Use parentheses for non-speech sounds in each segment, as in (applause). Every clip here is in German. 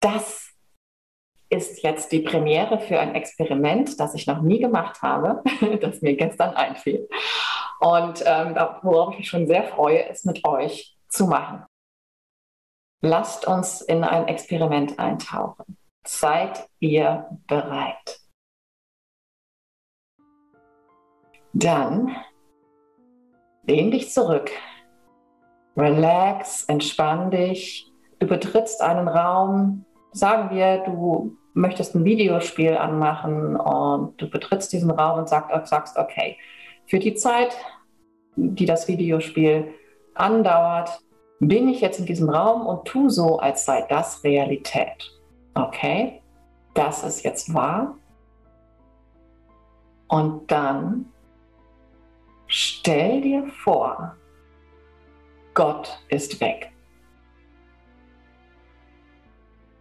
das ist jetzt die Premiere für ein Experiment, das ich noch nie gemacht habe, (laughs) das mir gestern einfiel. Und ähm, worauf ich mich schon sehr freue, es mit euch zu machen. Lasst uns in ein Experiment eintauchen. Seid ihr bereit? Dann lehn dich zurück, relax, entspann dich. Du betrittst einen Raum, sagen wir, du möchtest ein Videospiel anmachen und du betrittst diesen Raum und sagst, okay, für die Zeit, die das Videospiel andauert, bin ich jetzt in diesem Raum und tu so, als sei das Realität. Okay, das ist jetzt wahr. Und dann stell dir vor, Gott ist weg.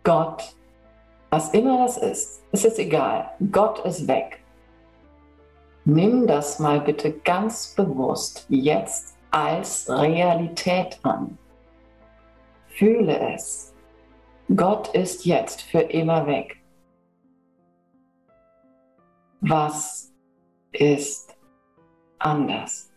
Gott, was immer das ist, es ist egal. Gott ist weg. Nimm das mal bitte ganz bewusst jetzt als Realität an. Fühle es. Gott ist jetzt für immer weg. Was ist anders?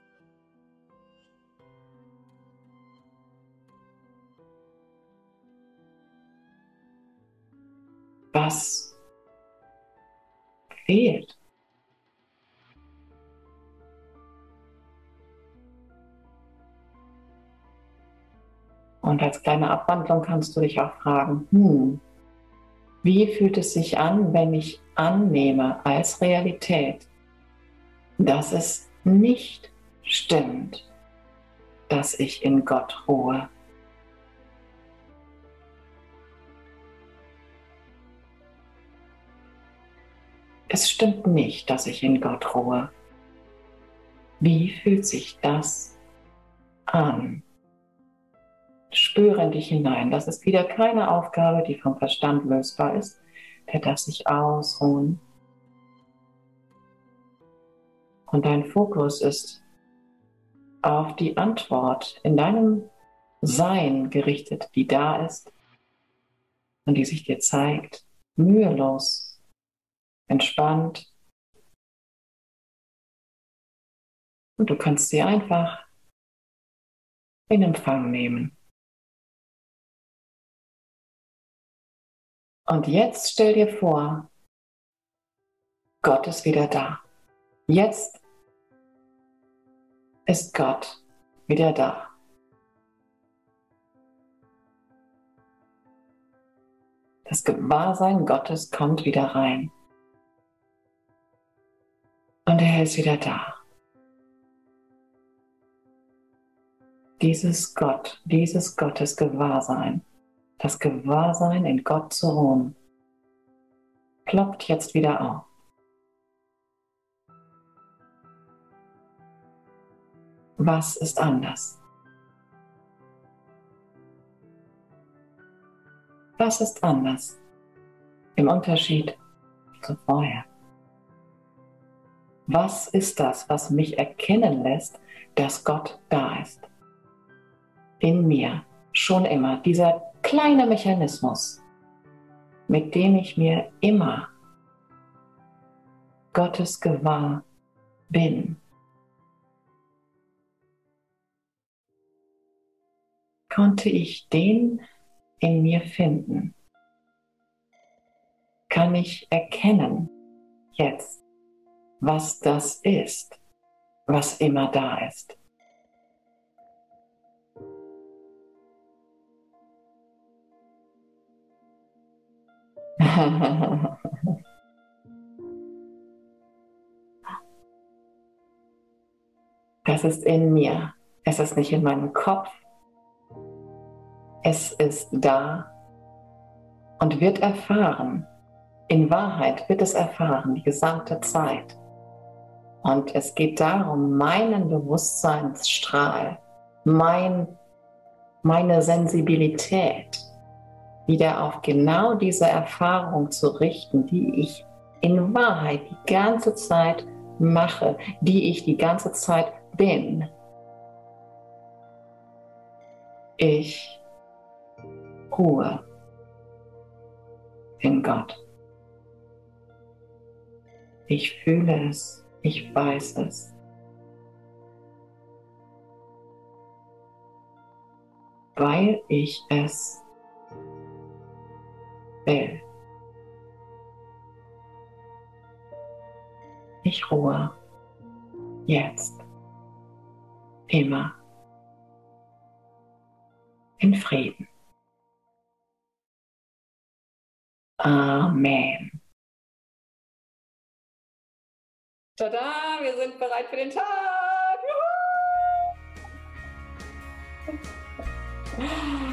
Was fehlt? Und als kleine Abwandlung kannst du dich auch fragen, hm, wie fühlt es sich an, wenn ich annehme als Realität, dass es nicht stimmt, dass ich in Gott ruhe? Es stimmt nicht, dass ich in Gott ruhe. Wie fühlt sich das an? Spüre in dich hinein. Das ist wieder keine Aufgabe, die vom Verstand lösbar ist. Der darf sich ausruhen. Und dein Fokus ist auf die Antwort in deinem Sein gerichtet, die da ist und die sich dir zeigt, mühelos, entspannt. Und du kannst sie einfach in Empfang nehmen. Und jetzt stell dir vor, Gott ist wieder da. Jetzt ist Gott wieder da. Das Gewahrsein Gottes kommt wieder rein. Er ist wieder da. Dieses Gott, dieses Gottes Gewahrsein das Gewahrsein in Gott zu ruhen, ploppt jetzt wieder auf. Was ist anders? Was ist anders im Unterschied zu vorher? Was ist das, was mich erkennen lässt, dass Gott da ist? In mir, schon immer, dieser kleiner Mechanismus, mit dem ich mir immer Gottes gewahr bin. Konnte ich den in mir finden? Kann ich erkennen jetzt, was das ist, was immer da ist? (laughs) Das ist in mir. Es ist nicht in meinem Kopf. Es ist da und wird erfahren. In Wahrheit wird es erfahren, die gesamte Zeit. Und es geht darum, meinen Bewusstseinsstrahl, mein, meine Sensibilität, wieder auf genau diese Erfahrung zu richten, die ich in Wahrheit die ganze Zeit mache, die ich die ganze Zeit bin. Ich ruhe. in Gott. Ich fühle es, ich weiß es. Weil ich es will. Ich ruhe jetzt immer in Frieden. Amen. Tada, wir sind bereit für den Tag. Juhu!